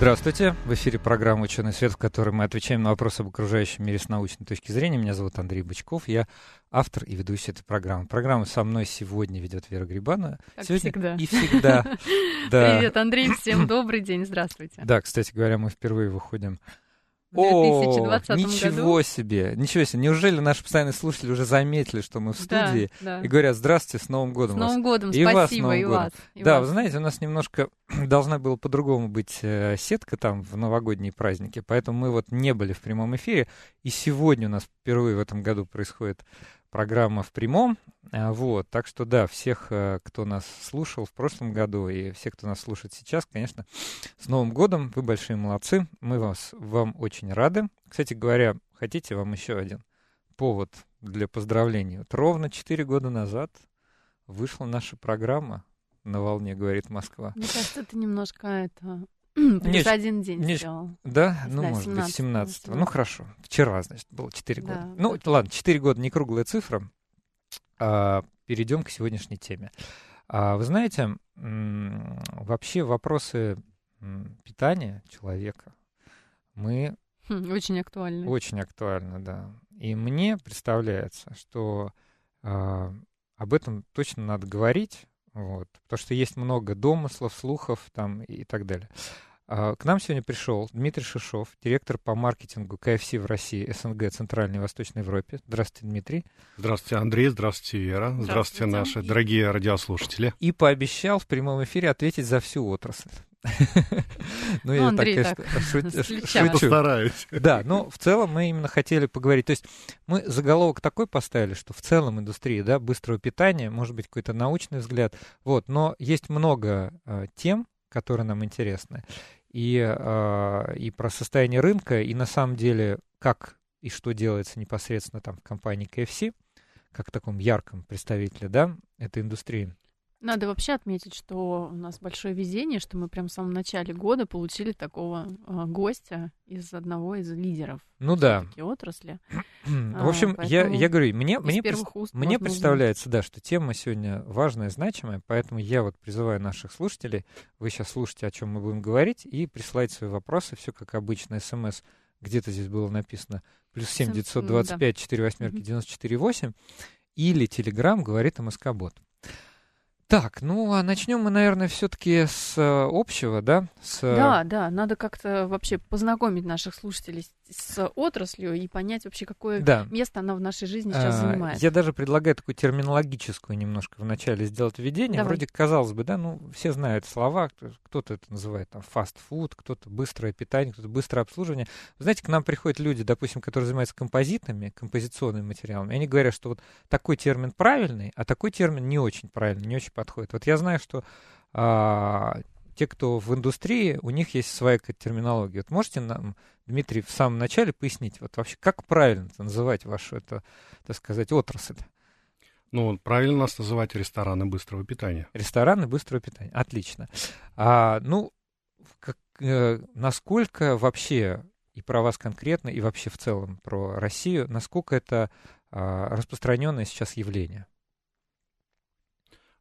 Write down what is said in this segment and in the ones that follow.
Здравствуйте. В эфире программа «Ученый свет», в которой мы отвечаем на вопросы об окружающем мире с научной точки зрения. Меня зовут Андрей Бычков. Я автор и ведущий этой программы. Программу со мной сегодня ведет Вера Грибана. Как сегодня всегда. И всегда. Да. Привет, Андрей, всем добрый день, здравствуйте. Да, кстати говоря, мы впервые выходим В 2020 О, ничего году. себе, ничего себе. Неужели наши постоянные слушатели уже заметили, что мы в Да, студии да. и говорят «Здравствуйте, с Новым С годом вас». Новым годом, И вас с спасибо, Новым и годом. вас. и да, вас. вы знаете, у нас немножко должна была по-другому быть э, сетка там в новогодние праздники, поэтому мы вот не были в прямом эфире, и сегодня у нас впервые в этом году происходит программа в прямом, А, вот, так что да, всех, э, кто нас слушал в прошлом году и всех, кто нас слушает сейчас, конечно, с Новым годом, вы большие молодцы, мы вас, вам очень рады. Кстати говоря, хотите вам еще один повод для поздравлений? Вот ровно 4 года назад вышла наша программа «На волне», говорит Москва. Мне кажется, ты немножко это... Плюс один день не, сделал. Да, ну, Да, может быть, 17-го, 17 Ну, 17-го. хорошо. Вчера, значит, было 4 года. Да, ну, ладно, 4 года не круглая цифра. А, перейдем к сегодняшней теме. А, вы знаете, вообще вопросы питания человека мы Хм, Очень актуально. очень актуально, да. И мне представляется, что а, об этом точно надо говорить, вот, потому что есть много домыслов, слухов там и так далее. А, К нам сегодня пришел Дмитрий Шишов, директор по маркетингу КФС в России, СНГ, Центральной и Восточной Европе. Здравствуйте, Дмитрий. Здравствуйте, Андрей, здравствуйте, Вера, здравствуйте, Здравствуйте. наши дорогие радиослушатели. И пообещал в прямом эфире ответить за всю отрасль. Ну, я так, Андрей конечно, так, плеча. шучу. Постараюсь. Да, но в целом мы именно хотели поговорить. То есть мы заголовок такой поставили, что в целом индустрия да, быстрого питания, может быть, какой-то научный взгляд. Вот, но есть много э, тем, которые нам интересны. И, э, и про состояние рынка, и на самом деле, как и что делается непосредственно там в компании KFC, как в таком ярком представителе да, этой индустрии. Надо вообще отметить, что у нас большое везение, что мы прям в самом начале года получили такого э, гостя из одного из лидеров Ну да. отрасли. В общем, А, я, я говорю, мне, мне, уст Мне представляется, да, что тема сегодня важная, значимая, поэтому я вот призываю наших слушателей, вы сейчас слушайте, о чем мы будем говорить, и присылайте свои вопросы, все как обычно, смс, где-то здесь было написано, плюс семь См- девятьсот двадцать пять четыре восьмерки девяносто четыре восемь, или телеграм говорит МСК-бот. Так, ну а начнем мы, наверное, все-таки с э, общего, да? С, э, Да, да, надо как-то вообще познакомить наших слушателей с, отраслью и понять вообще, какое да. место она в нашей жизни сейчас А, занимает. Я даже предлагаю такую терминологическую немножко вначале сделать введение. Давай. Вроде казалось бы, да, ну все знают слова, кто- кто-то это называет там фастфуд, кто-то быстрое питание, кто-то быстрое обслуживание. Вы знаете, к нам приходят люди, допустим, которые занимаются композитами, композиционными материалами, и они говорят, что вот такой термин правильный, а такой термин не очень правильный, не очень подходит. Вот я знаю, что а, те, кто в индустрии, у них есть своя терминология. Вот можете нам, Дмитрий, в самом начале пояснить, вот вообще, как правильно называть вашу, это, так сказать, отрасль? Ну, правильно нас называть рестораны быстрого питания. Рестораны быстрого питания. Отлично. А, ну, как, э, насколько вообще, и про вас конкретно, и вообще в целом про Россию, насколько это а, распространенное сейчас явление?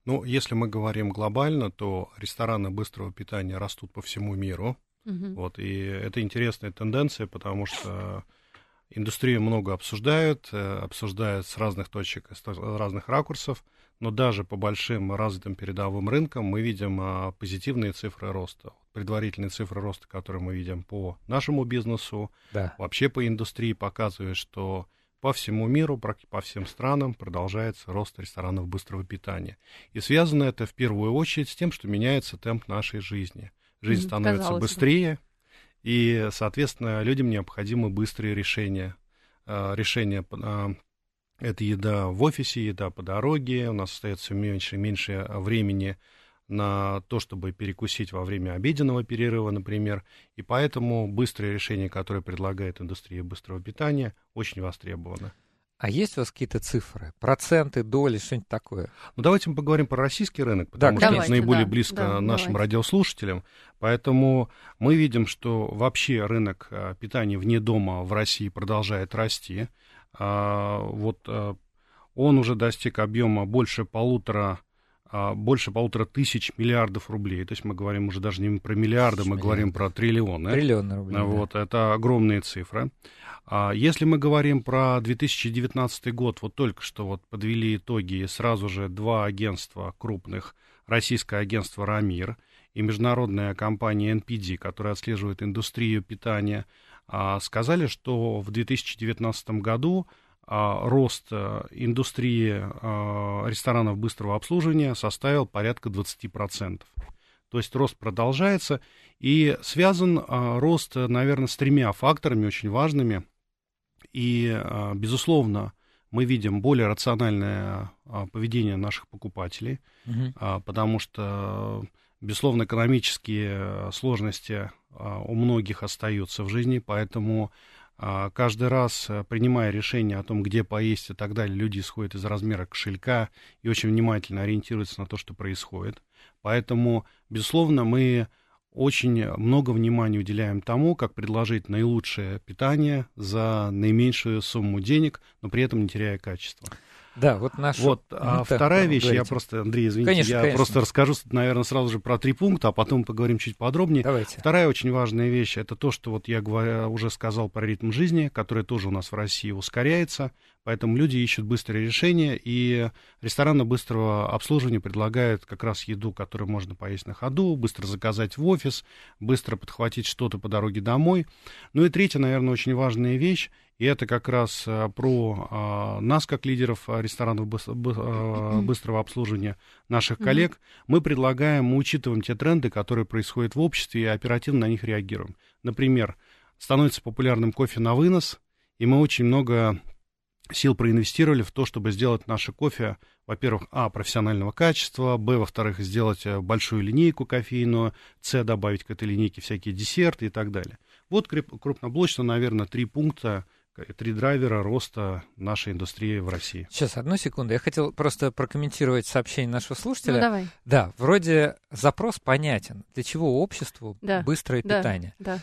Ну, если мы говорим глобально, то рестораны быстрого питания растут по всему миру. Мгм. Вот, и это интересная тенденция, потому что индустрию много обсуждают, э, обсуждают с разных точек, с разных ракурсов, но даже по большим развитым передовым рынкам мы видим а, позитивные цифры роста. Предварительные цифры роста, которые мы видим по нашему бизнесу, Да. вообще по индустрии, показывают, что по всему миру, по всем странам продолжается рост ресторанов быстрого питания. И связано это в первую очередь с тем, что меняется темп нашей жизни. Жизнь становится казалось бы. быстрее, и, соответственно, людям необходимы быстрые решения. Э, Решения э, это еда в офисе, еда по дороге, у нас остается меньше и меньше времени на то, чтобы перекусить во время обеденного перерыва, например. И поэтому быстрые решения, которые предлагает индустрия быстрого питания, очень востребованы. А есть у вас какие-то цифры? Проценты, доли, что-нибудь такое? Ну, давайте мы поговорим про российский рынок, потому Да, что давайте, это наиболее да, близко да, нашим давайте. радиослушателям. Поэтому мы видим, что вообще рынок а, питания вне дома в России продолжает расти. А, Вот а, он уже достиг объема больше полутора больше полутора тысяч миллиардов рублей. То есть мы говорим уже даже не про миллиарды, мы говорим про триллионы. Триллионы рублей. да. Вот, это огромные цифры. А Если мы говорим про 2019 год, вот только что вот подвели итоги, и сразу же два агентства крупных, российское агентство «Рамир» и международная компания NPD, которая отслеживает индустрию питания, а, сказали, что в 2019 году а, рост э, индустрии а, ресторанов быстрого обслуживания составил порядка 20%. То есть рост продолжается, и связан а, рост, наверное, с тремя факторами очень важными. И, а, безусловно, мы видим более рациональное а, поведение наших покупателей, а, потому что, безусловно, экономические э, сложности а, у многих остаются в жизни, поэтому а, каждый раз, э, принимая решение о том, где поесть и так далее, люди исходят из размера кошелька и очень внимательно ориентируются на то, что происходит. Поэтому, безусловно, мы очень много внимания уделяем тому, как предложить наилучшее питание за наименьшую сумму денег, но при этом не теряя качества. Да, вот наш... Вот, а так, вторая ну, вещь, я говорите. просто, Андрей, извините, Конечно, я конечно. просто расскажу, наверное, сразу же про три пункта, а потом поговорим чуть подробнее. Давайте. Вторая очень важная вещь, это то, что вот я говоря, уже сказал про ритм жизни, который тоже у нас в России ускоряется, поэтому люди ищут быстрые решения, и рестораны быстрого обслуживания предлагают как раз еду, которую можно поесть на ходу, быстро заказать в офис, быстро подхватить что-то по дороге домой. Ну и третья, наверное, очень важная вещь, и это как раз а, про а, нас, как лидеров а, ресторанов а, быстрого обслуживания, наших коллег. Мы предлагаем, мы учитываем те тренды, которые происходят в обществе, и оперативно на них реагируем. Например, становится популярным кофе на вынос, и мы очень много сил проинвестировали в то, чтобы сделать наше кофе, во-первых, а, профессионального качества, б, во-вторых, сделать э, большую линейку кофейную, с, добавить к этой линейке всякие десерты и так далее. Вот крупноблочно, наверное, три пункта, три драйвера роста нашей индустрии в России. Сейчас, одну секунду. Я хотел просто прокомментировать сообщение нашего слушателя. Ну, давай. Да, вроде запрос понятен. Для чего обществу Да, быстрое да. питание? Да.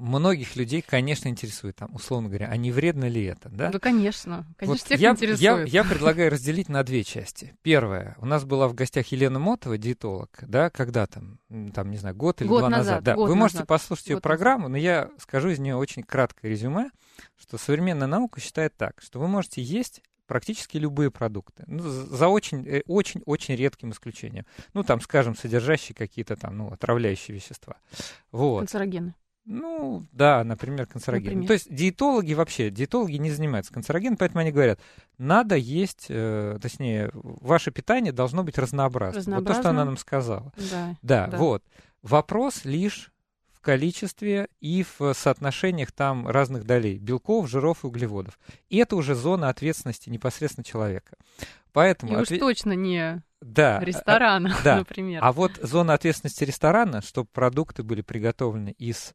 Многих людей, конечно, интересует, там, условно говоря, а не вредно ли это, да? Да, конечно. Конечно, Вот всех я, интересует. я, я предлагаю разделить на две части. Первое. У нас была в гостях Елена Мотова, диетолог, да, когда там, там, не знаю, год или Год два назад, Да, год вы можете назад. послушать ее Год программу, но я скажу из нее очень краткое резюме, что современная наука считает так, что вы можете есть практически любые продукты, ну, за за очень, э, очень, очень редким исключением. Ну, там, скажем, содержащие какие-то там, ну, отравляющие вещества. Вот. Канцерогены. Ну, да, например, канцероген. Например. То есть диетологи вообще, диетологи не занимаются канцерогеном, поэтому они говорят, надо есть, э, точнее, ваше питание должно быть разнообразным. Вот то, что она нам сказала. Да. Да, Да. вот. Вопрос лишь в количестве и в соотношениях там разных долей белков, жиров и углеводов. И это уже зона ответственности непосредственно человека. Поэтому... И уж отве- точно не Да, а- ресторана, да. например. а вот зона ответственности ресторана, чтобы продукты были приготовлены из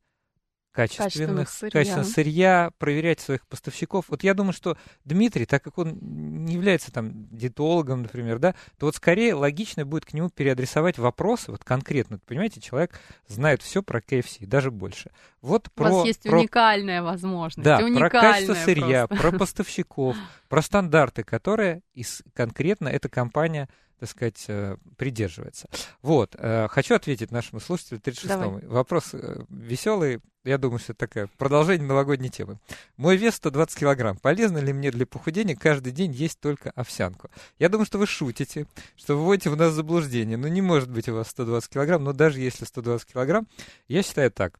качественных, Качественных сырья. качественного сырья, проверять своих поставщиков. Вот я думаю, что Дмитрий, так как он не является там диетологом, например, да, то вот скорее логично будет к нему переадресовать вопросы, вот конкретно, понимаете, человек знает все про KFC, даже больше. Вот У про, вас есть про уникальная возможность. да, про уникальная качество сырья, просто. про поставщиков, про стандарты, которые из, конкретно эта компания, так сказать, э, придерживается. Вот, э, хочу ответить нашему слушателю 36 Давай. Вопрос веселый, я думаю, что это такое продолжение новогодней темы. Мой вес 120 килограмм. Полезно ли мне для похудения каждый день есть только овсянку? Я думаю, что вы шутите, что вы вводите в нас заблуждение. Ну, не может быть у вас 120 килограмм, но даже если 120 килограмм, я считаю так,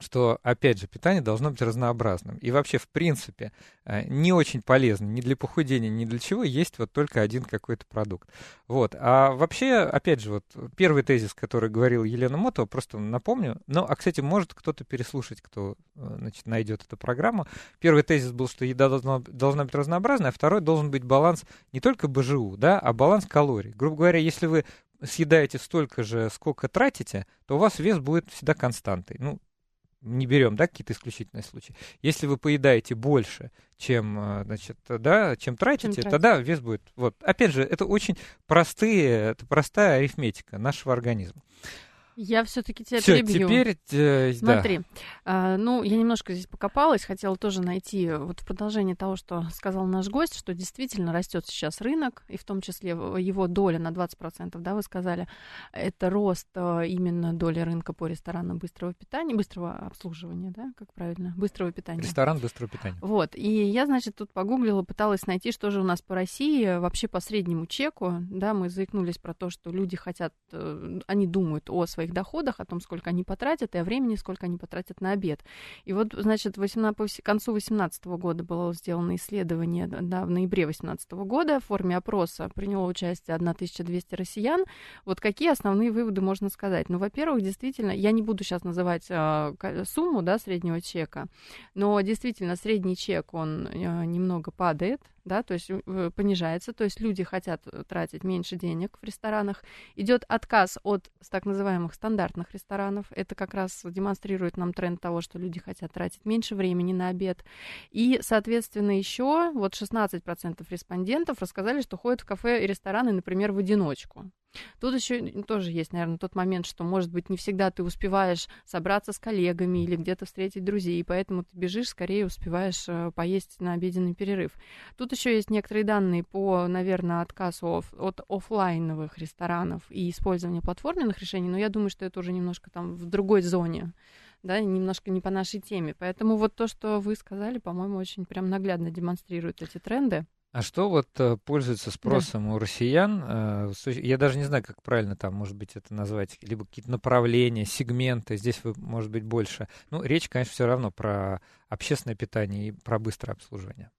что, опять же, питание должно быть разнообразным. И вообще, в принципе, э, не очень полезно ни для похудения, ни для чего есть вот только один какой-то продукт. Вот. А вообще, опять же, вот первый тезис, который говорил Елена Мотова, просто напомню. Ну, а, кстати, может кто-то переслушать, кто э, значит, найдет эту программу. Первый тезис был, что еда должна, должна быть разнообразной, а второй должен быть баланс не только БЖУ, да, а баланс калорий. Грубо говоря, если вы съедаете столько же, сколько тратите, то у вас вес будет всегда константой. Ну, не берем, да, какие-то исключительные случаи. Если вы поедаете больше, чем, э, значит, да, чем тратите, чем тогда вес будет. Вот, опять же, это очень простые, это простая арифметика нашего организма. Я все-таки тебя Всё, перебью. теперь, э, Смотри, да. а, ну, я немножко здесь покопалась, хотела тоже найти вот в продолжение того, что сказал наш гость, что действительно растет сейчас рынок, и в том числе его доля на 20%, да, вы сказали, это рост а, именно доли рынка по ресторанам быстрого питания, быстрого обслуживания, да, как правильно, быстрого питания. Ресторан быстрого питания. Вот, и я, значит, тут погуглила, пыталась найти, что же у нас по России, вообще по среднему чеку, да, мы заикнулись про то, что люди хотят, э, они думают о своей своих доходах, о том, сколько они потратят, и о времени, сколько они потратят на обед. И вот, значит, 18, к концу 2018 года было сделано исследование, да, в ноябре 2018 года в форме опроса приняло участие 1200 россиян. Вот какие основные выводы можно сказать? Ну, во-первых, действительно, я не буду сейчас называть э, сумму, да, среднего чека, но действительно средний чек, он э, немного падает, да, то есть э, понижается, то есть люди хотят э, тратить меньше денег в ресторанах. Идет отказ от так называемых стандартных ресторанов. Это как раз демонстрирует нам тренд того, что люди хотят тратить меньше времени на обед. И, соответственно, еще вот 16% респондентов рассказали, что ходят в кафе и рестораны, например, в одиночку. Тут еще тоже есть, наверное, тот момент, что, может быть, не всегда ты успеваешь собраться с коллегами или где-то встретить друзей, и поэтому ты бежишь, скорее успеваешь э, поесть на обеденный перерыв. Тут еще есть некоторые данные по, наверное, отказу от офлайновых ресторанов и использованию платформенных решений, но я думаю, что это уже немножко там в другой зоне да, немножко не по нашей теме. Поэтому вот то, что вы сказали, по-моему, очень прям наглядно демонстрирует эти тренды. А что вот э, пользуется спросом да. у россиян? Э, я даже не знаю, как правильно там, может быть, это назвать, либо какие-то направления, сегменты. Здесь вы, может быть, больше. Ну, речь, конечно, все равно про общественное питание и про быстрое обслуживание.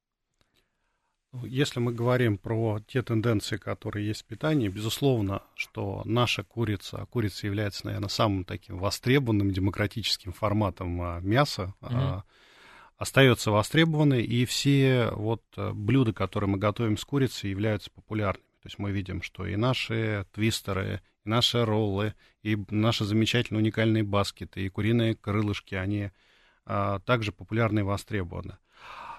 Ну, если мы говорим про те тенденции, которые есть в питании, безусловно, что наша курица, а курица является, наверное, самым таким востребованным демократическим форматом а, мяса, mm-hmm остается востребованной, и все вот э, блюда, которые мы готовим с курицей, являются популярными. То есть мы видим, что и наши твистеры, и наши роллы, и наши замечательные уникальные баскеты, и куриные крылышки, они а, также популярны и востребованы.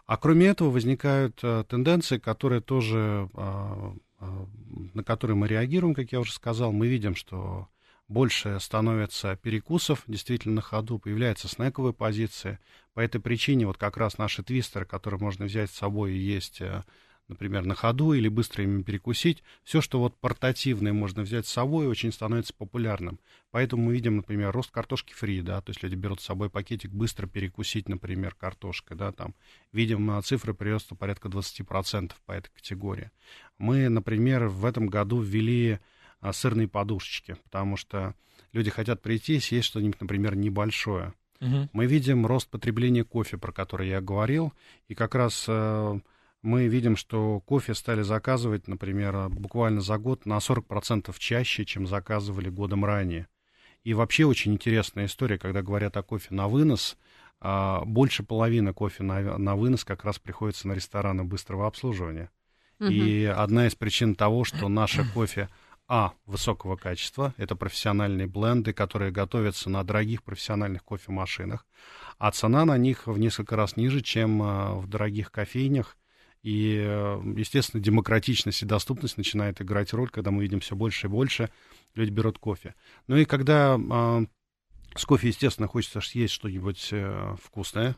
А кроме этого возникают а, тенденции, которые тоже, а, а, на которые мы реагируем, как я уже сказал. Мы видим, что больше становится перекусов действительно на ходу, появляется снековая позиция. По этой причине вот как раз наши твистеры, которые можно взять с собой и есть, э, например, на ходу или быстро ими перекусить, все, что вот портативное можно взять с собой, очень становится популярным. Поэтому мы видим, например, рост картошки фри, да, то есть люди берут с собой пакетик быстро перекусить, например, картошкой, да, там. Видим э, цифры прироста порядка 20% по этой категории. Мы, например, в этом году ввели а, сырные подушечки, потому что люди хотят прийти и съесть что-нибудь, например, небольшое. Угу. Мы видим рост потребления кофе, про который я говорил, и как раз э, мы видим, что кофе стали заказывать, например, буквально за год на 40% чаще, чем заказывали годом ранее. И вообще очень интересная история, когда говорят о кофе на вынос, э, больше половины кофе на, на вынос как раз приходится на рестораны быстрого обслуживания. Угу. И одна из причин того, что наше кофе а. Высокого качества. Это профессиональные бленды, которые готовятся на дорогих профессиональных кофемашинах. А цена на них в несколько раз ниже, чем а, в дорогих кофейнях. И, э, естественно, демократичность и доступность начинает играть роль, когда мы видим все больше и больше, люди берут кофе. Ну и когда э, с кофе, естественно, хочется съесть что-нибудь э, вкусное,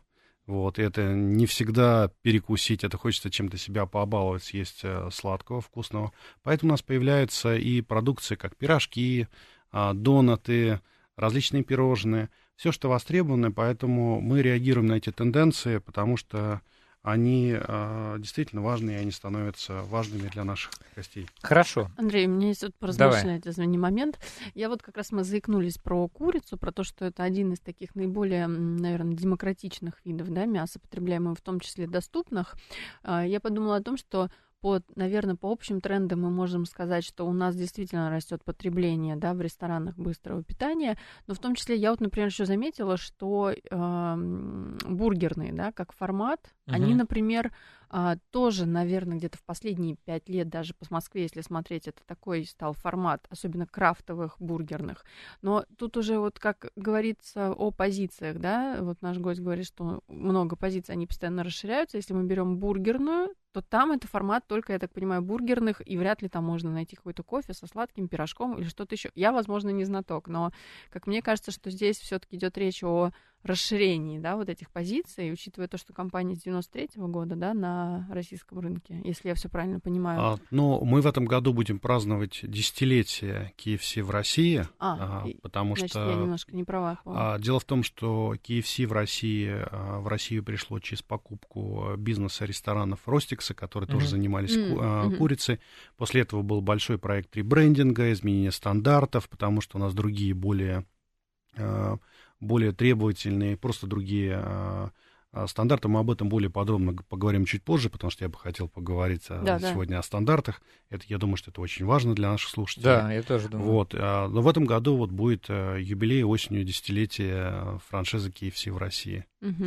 вот, и это не всегда перекусить, это хочется чем-то себя побаловать, съесть э, сладкого, вкусного. Поэтому у нас появляются и продукции, как пирожки, э, донаты, различные пирожные, все, что востребовано, поэтому мы реагируем на эти тенденции, потому что они э, действительно важны, и они становятся важными для наших гостей. Хорошо. Андрей, у меня есть вот поразмышлять, извини, момент. Я вот как раз мы заикнулись про курицу, про то, что это один из таких наиболее, наверное, демократичных видов да, мяса, потребляемых, в том числе доступных. Э, я подумала о том, что по, наверное, по общим трендам мы можем сказать, что у нас действительно растет потребление да, в ресторанах быстрого питания, но в том числе я вот, например, еще заметила, что э, бургерные, да, как формат, Угу. Они, например, а, тоже, наверное, где-то в последние пять лет, даже по Москве, если смотреть, это такой стал формат, особенно крафтовых бургерных. Но тут уже вот, как говорится о позициях, да, вот наш гость говорит, что много позиций, они постоянно расширяются. Если мы берем бургерную, то там это формат только, я так понимаю, бургерных, и вряд ли там можно найти какой-то кофе со сладким пирожком или что-то еще. Я, возможно, не знаток, но, как мне кажется, что здесь все-таки идет речь о расширении, да, вот этих позиций, учитывая то, что компания с 93 -го года, да, на российском рынке, если я все правильно понимаю. А, ну, мы в этом году будем праздновать десятилетие KFC в России, а, а, потому значит, что... я немножко не права. А, дело в том, что KFC в России, а, в Россию пришло через покупку бизнеса ресторанов Ростикса, которые mm-hmm. тоже занимались mm-hmm. ку- а, курицей. После этого был большой проект ребрендинга, изменения стандартов, потому что у нас другие более а, более требовательные, просто другие а, а, стандарты. Мы об этом более подробно поговорим чуть позже, потому что я бы хотел поговорить да, сегодня да. о стандартах. Это, я думаю, что это очень важно для наших слушателей. Да, я тоже думаю. Вот. А, но в этом году вот будет э, юбилей осенью десятилетия франшизы KFC в России. Угу.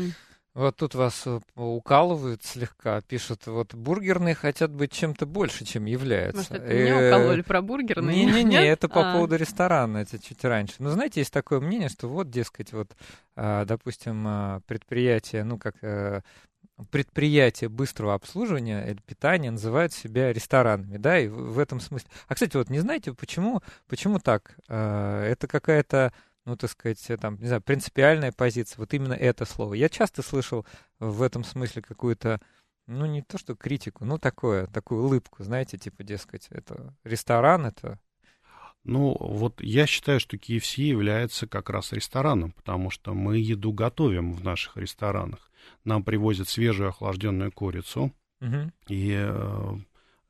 Вот тут вас э, укалывают слегка, пишут, вот бургерные хотят быть чем-то больше, чем являются. Может, это меня э, укололи про бургерные? Не-не-не, это по а. поводу ресторана, это чуть раньше. Но знаете, есть такое мнение, что вот, дескать, вот, а, допустим, а, предприятие, ну, как э, предприятия быстрого обслуживания или питания называют себя ресторанами, да, и в этом смысле. А, кстати, вот не знаете, почему, почему так? Это какая-то ну, так сказать, э, там, не знаю, принципиальная позиция, вот именно это слово. Я часто слышал в этом смысле какую-то, ну, не то что критику, ну, такое, такую улыбку, знаете, типа, дескать, это ресторан, это... Ну, вот я считаю, что KFC является как раз рестораном, потому что мы еду готовим в наших ресторанах. Нам привозят свежую охлажденную курицу, угу. и э,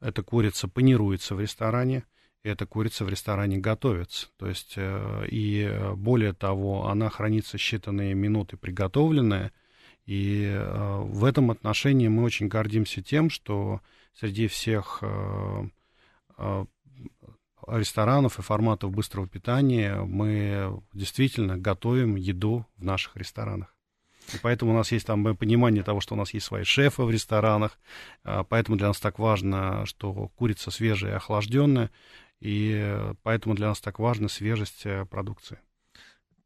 эта курица панируется в ресторане, эта курица в ресторане готовится. То есть, э, и э, более того, она хранится считанные минуты приготовленная. И э, в этом отношении мы очень гордимся тем, что среди всех ресторанов и форматов быстрого питания мы действительно готовим еду в наших ресторанах. И поэтому у нас есть там понимание того, что у нас есть свои шефы в ресторанах. Поэтому для нас так важно, что курица свежая и охлажденная и поэтому для нас так важна свежесть э, продукции.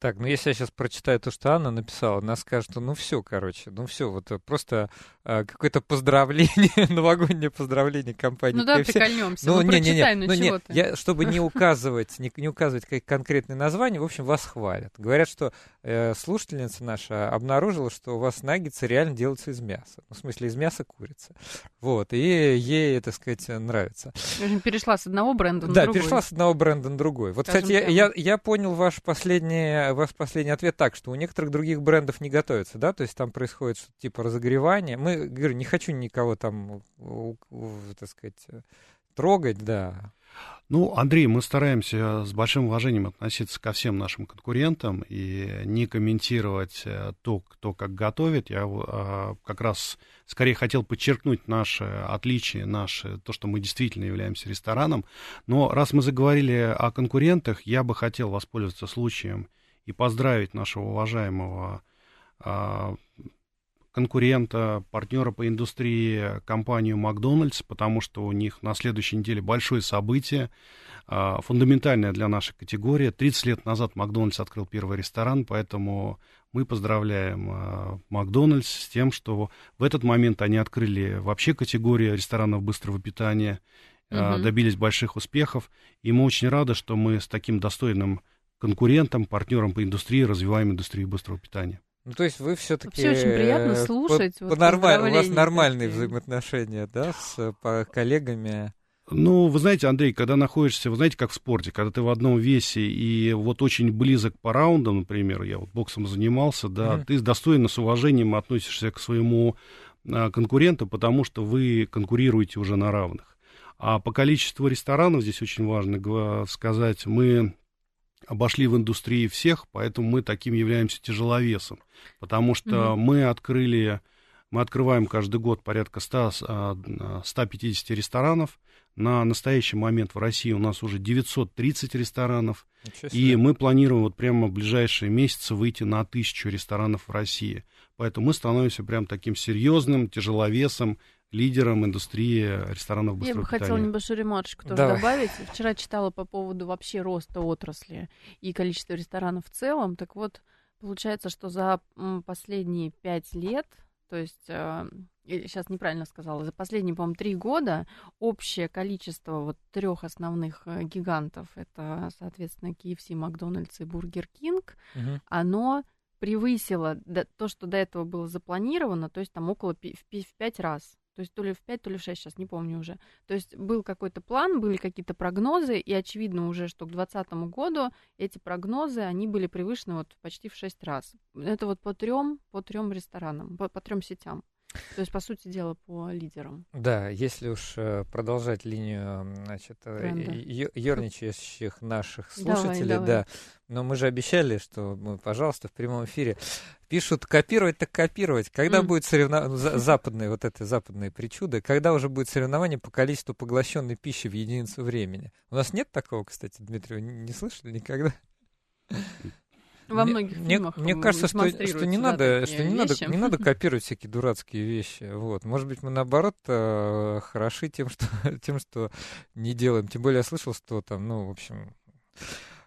Так, ну если я сейчас прочитаю то, что Анна написала, она скажет, что ну все, короче, ну все, вот э, просто э, какое-то поздравление, новогоднее поздравление компании. Ну да, KFC. прикольнемся, ну, ну не, не, не, ну, ну не, я, чтобы не указывать, не, не указывать как конкретные названия, в общем, вас хвалят. Говорят, что э, слушательница наша обнаружила, что у вас наггетсы реально делаются из мяса. Ну, в смысле, из мяса курицы. Вот, и ей, так сказать, нравится. Перешла с одного бренда на да, другой. Да, перешла с одного бренда на другой. Вот, Скажем кстати, я, я, я понял ваш последний, ваш последний ответ так, что у некоторых других брендов не готовится, да? То есть там происходит что-то типа разогревания. Мы, говорю, не хочу никого там, так сказать, трогать, да. Ну, Андрей, мы стараемся с большим уважением относиться ко всем нашим конкурентам и не комментировать э, то, кто как готовит. Я а, как раз скорее хотел подчеркнуть наше отличие, наше, то, что мы действительно являемся рестораном. Но раз мы заговорили о конкурентах, я бы хотел воспользоваться случаем и поздравить нашего уважаемого а, конкурента, партнера по индустрии, компанию Макдональдс, потому что у них на следующей неделе большое событие, а, фундаментальное для нашей категории. 30 лет назад Макдональдс открыл первый ресторан, поэтому мы поздравляем а, Макдональдс с тем, что в этот момент они открыли вообще категорию ресторанов быстрого питания, угу. добились больших успехов, и мы очень рады, что мы с таким достойным конкурентом, партнером по индустрии развиваем индустрию быстрого питания. Ну, то есть вы все-таки... Вообще очень приятно э, слушать. По, вот, по нормаль... У вас нормальные такие. взаимоотношения, да, с по коллегами? Ну, вы знаете, Андрей, когда находишься, вы знаете, как в спорте, когда ты в одном весе и вот очень близок по раундам, например, я вот боксом занимался, да, mm-hmm. ты достойно, с уважением относишься к своему а, конкуренту, потому что вы конкурируете уже на равных. А по количеству ресторанов здесь очень важно сказать, мы обошли в индустрии всех, поэтому мы таким являемся тяжеловесом, потому что mm-hmm. мы открыли, мы открываем каждый год порядка 100, 150 а, ресторанов. На настоящий момент в России у нас уже 930 ресторанов, и мы планируем вот прямо в ближайшие месяцы выйти на тысячу ресторанов в России. Поэтому мы становимся прям таким серьезным тяжеловесом, лидером индустрии ресторанов быстрого Я бы питания. хотела небольшую ремарочку тоже Давай. добавить. Вчера читала по поводу вообще роста отрасли и количества ресторанов в целом. Так вот, получается, что за последние пять лет, то есть, э, сейчас неправильно сказала, за последние, по-моему, три года общее количество вот трех основных э, гигантов, это, соответственно, KFC, Макдональдс и Бургер Кинг, Мгм. оно превысило то, что до этого было запланировано, то есть там около в пять раз. То есть то ли в пять, то ли в шесть, сейчас не помню уже. То есть был какой-то план, были какие-то прогнозы, и очевидно уже, что к 2020 году эти прогнозы, они были превышены вот почти в шесть раз. Это вот по трем, по трем ресторанам, по, по трем сетям. То есть, по сути дела, по лидерам. Да, если уж э, продолжать линию, значит, э, ёрничающих наших Давай, слушателей, давай. да. Но мы же обещали, что мы, пожалуйста, в прямом эфире пишут копировать, так копировать. Когда М. будет соревнование, западные, вот это западные причуды, когда уже будет соревнование по количеству поглощенной пищи в единицу времени? У нас нет такого, кстати, Дмитрий, не слышали никогда? Во многих мне, фильмах мне кажется, что, что не надо, что не надо, не надо копировать всякие дурацкие вещи. Вот, может быть, мы наоборот э, хороши тем, что тем, что не делаем. Тем более я слышал, что там, ну, в общем,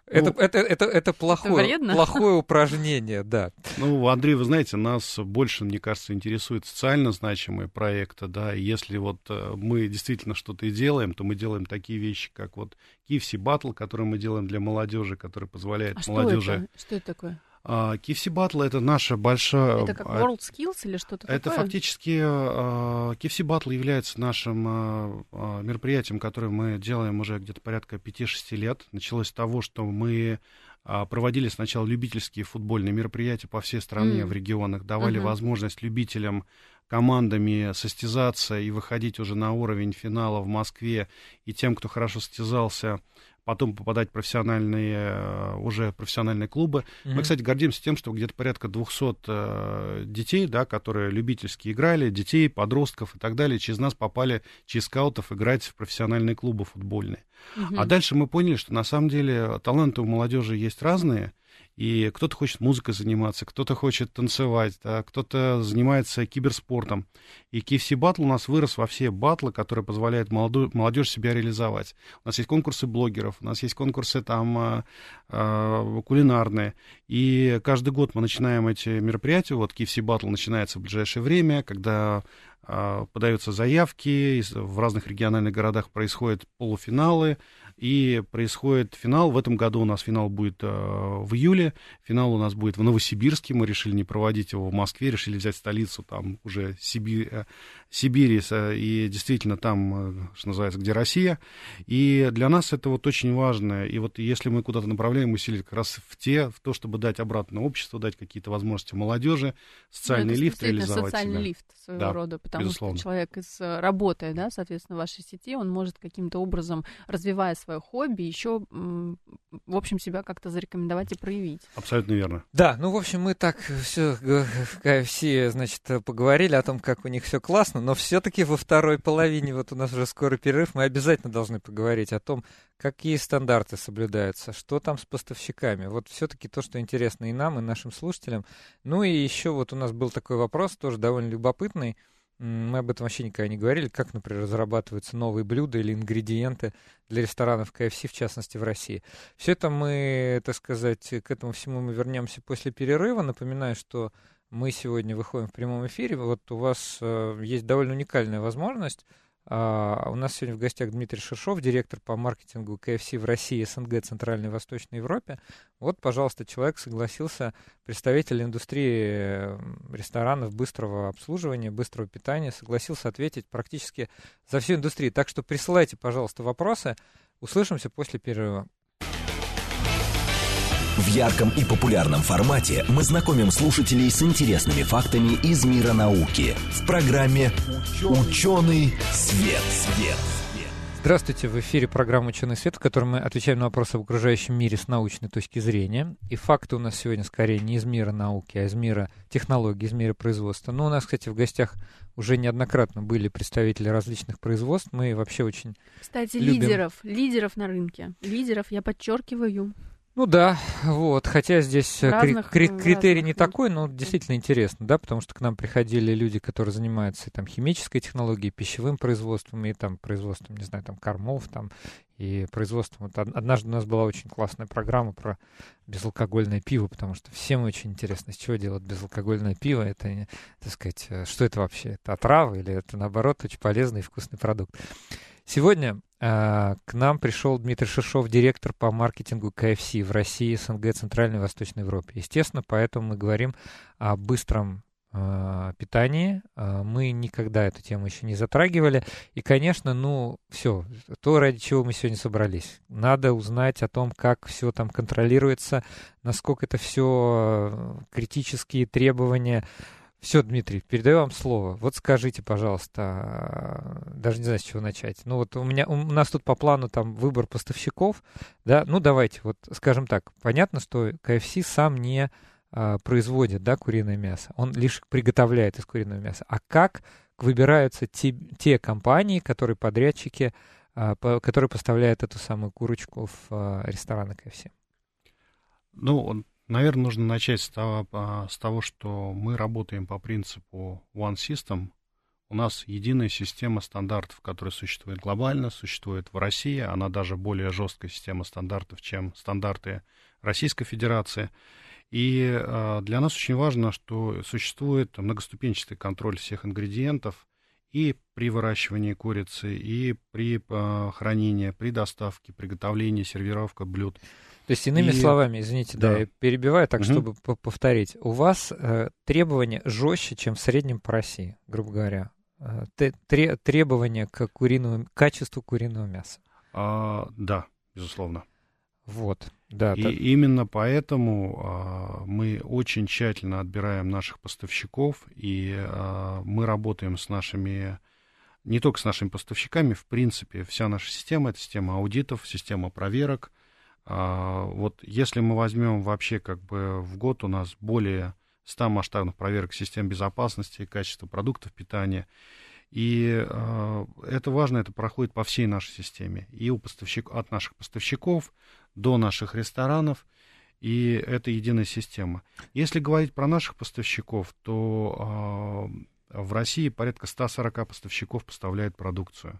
это, это, это, это плохое, вредно? плохое упражнение, да. Ну, Андрей, вы знаете, нас больше, мне кажется, интересуют социально значимые проекты, да, и если вот э, мы действительно что-то и делаем, то мы делаем такие вещи, как вот KFC Battle, который мы делаем для молодежи, который позволяет А что молодежи. это? Что это такое? А, KFC Battle это наша большая... Это как а, World Skills или что-то Это такое? фактически э, KFC Battle является нашим мероприятием, которое мы делаем уже где-то порядка 5-6 лет. Началось с того, что мы проводили сначала любительские футбольные мероприятия по всей стране, М. в регионах, давали Мгм. возможность любителям командами состязаться и выходить уже на уровень финала в Москве, и тем, кто хорошо состязался, потом попадать в профессиональные, э, уже профессиональные клубы. Мы, Мгм. кстати, гордимся тем, что где-то порядка 200 э, детей, да, которые любительски играли, детей, подростков и так далее, через нас попали, через скаутов, играть в профессиональные клубы футбольные. Мгм. А дальше мы поняли, что на самом деле таланты у молодежи есть разные, и кто-то хочет музыкой заниматься, кто-то хочет танцевать, да, кто-то занимается киберспортом. И KFC Battle у нас вырос во все батлы, которые позволяют молоду- молодежь себя реализовать. У нас есть конкурсы блогеров, у нас есть конкурсы там а, а, кулинарные. И каждый год мы начинаем эти мероприятия. Вот KFC Battle начинается в ближайшее время, когда а, подаются заявки, в разных региональных городах происходят полуфиналы, и происходит финал. В этом году у нас финал будет э, в июле. Финал у нас будет в Новосибирске. Мы решили не проводить его в Москве, решили взять столицу там уже Сибирь, э, Сибири, и действительно там, э, что называется, где Россия. И для нас это вот очень важно. И вот если мы куда-то направляем усилия как раз в те, в то, чтобы дать обратно обществу, дать какие-то возможности молодежи, социальный Ну, это лифт реализовать социальный себя. лифт своего Да, рода, потому безусловно. что человек из э, работая, да, соответственно, в вашей сети, он может каким-то образом, развивая свое хобби, еще, в общем, себя как-то зарекомендовать и проявить. Абсолютно верно. Да, ну, в общем, мы так все в KFC, значит, поговорили о том, как у них все классно, но все-таки во второй половине, вот у нас уже скоро перерыв, мы обязательно должны поговорить о том, какие стандарты соблюдаются, что там с поставщиками. Вот все-таки то, что интересно и нам, и нашим слушателям. Ну и еще вот у нас был такой вопрос, тоже довольно любопытный. Мы об этом вообще никогда не говорили, как, например, разрабатываются новые блюда или ингредиенты для ресторанов KFC, в частности, в России. Все это мы, так сказать, к этому всему мы вернемся после перерыва. Напоминаю, что мы сегодня выходим в прямом эфире. Вот у вас э, есть довольно уникальная возможность. А, у нас сегодня в гостях Дмитрий Шершов, директор по маркетингу КФС в России, СНГ, Центральной и Восточной Европе. Вот, пожалуйста, человек согласился, представитель индустрии ресторанов быстрого обслуживания, быстрого питания, согласился ответить практически за всю индустрию. Так что присылайте, пожалуйста, вопросы. Услышимся после перерыва. В ярком и популярном формате мы знакомим слушателей с интересными фактами из мира науки в программе «Ученый свет». свет. Здравствуйте, в эфире программа «Ученый свет», в которой мы отвечаем на вопросы об окружающем мире с научной точки зрения. И факты у нас сегодня скорее не из мира науки, а из мира технологий, из мира производства. Но у нас, кстати, в гостях уже неоднократно были представители различных производств. Мы вообще очень... Кстати, Любим. лидеров, лидеров на рынке. Лидеров, я подчеркиваю. Ну да, вот, хотя здесь э, разных, кри- кри- критерий не такой, но действительно интересно, да, потому что к нам приходили люди, которые занимаются там химической технологией, пищевым производством и там производством, не знаю, там кормов там и производством. Вот однажды у нас была очень классная программа про безалкогольное пиво, потому что всем очень интересно, с чего делать безалкогольное пиво. Это, так сказать, э, что это вообще? Это отрава или это, наоборот, очень полезный и вкусный продукт? Сегодня э, к нам пришел Дмитрий Шишов, директор по маркетингу КФС в России, СНГ, Центральной и Восточной Европе. Естественно, поэтому мы говорим о быстром э, питании. Э, мы никогда эту тему еще не затрагивали. И, конечно, ну, все, то, ради чего мы сегодня собрались. Надо узнать о том, как все там контролируется, насколько это все критические требования все, Дмитрий, передаю вам слово. Вот скажите, пожалуйста, даже не знаю, с чего начать. Ну вот у меня, у нас тут по плану там выбор поставщиков, да, ну давайте, вот скажем так, понятно, что КФС сам не а, производит, да, куриное мясо, он лишь приготовляет из куриного мяса. А как выбираются те, те компании, которые подрядчики, а, по, которые поставляют эту самую курочку в а, рестораны КФС? Ну, Наверное, нужно начать с того, а, с того, что мы работаем по принципу One System. У нас единая система стандартов, которая существует глобально, существует в России. Она даже более жесткая система стандартов, чем стандарты Российской Федерации. И э, для нас очень важно, что существует многоступенчатый контроль всех ингредиентов и при выращивании курицы, и при э, хранении, при доставке, приготовлении, сервировка блюд. То есть, иными и... словами, извините, да, да я перебиваю так, угу. чтобы повторить. У вас э, требования жестче, чем в среднем по России, грубо говоря. Э, тре- требования к куриному, качеству куриного мяса. А, да, безусловно. Вот, да. И так... именно поэтому а, мы очень тщательно отбираем наших поставщиков, и а, мы работаем с нашими не только с нашими поставщиками, в принципе, вся наша система, это система аудитов, система проверок, вот если мы возьмем вообще как бы в год у нас более 100 масштабных проверок систем безопасности и качества продуктов питания, и э, это важно, это проходит по всей нашей системе, и у поставщик, от наших поставщиков до наших ресторанов, и это единая система. Если говорить про наших поставщиков, то э, в России порядка 140 поставщиков поставляют продукцию.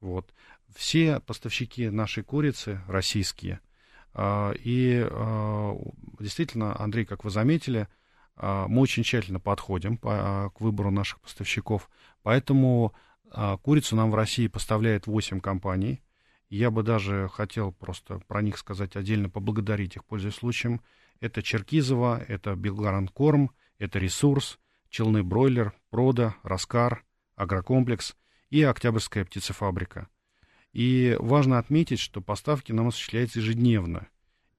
Вот. Все поставщики нашей курицы российские – а, и а, действительно, Андрей, как вы заметили, а, мы очень тщательно подходим к выбору наших поставщиков. Поэтому курицу нам в России поставляет 8 компаний. Я бы даже хотел просто про них сказать отдельно, поблагодарить их, пользуясь случаем. Это Черкизово, это Белгаранкорм, это Ресурс, Челны Бройлер, Прода, Раскар, Агрокомплекс и Октябрьская птицефабрика. И важно отметить, что поставки нам осуществляются ежедневно.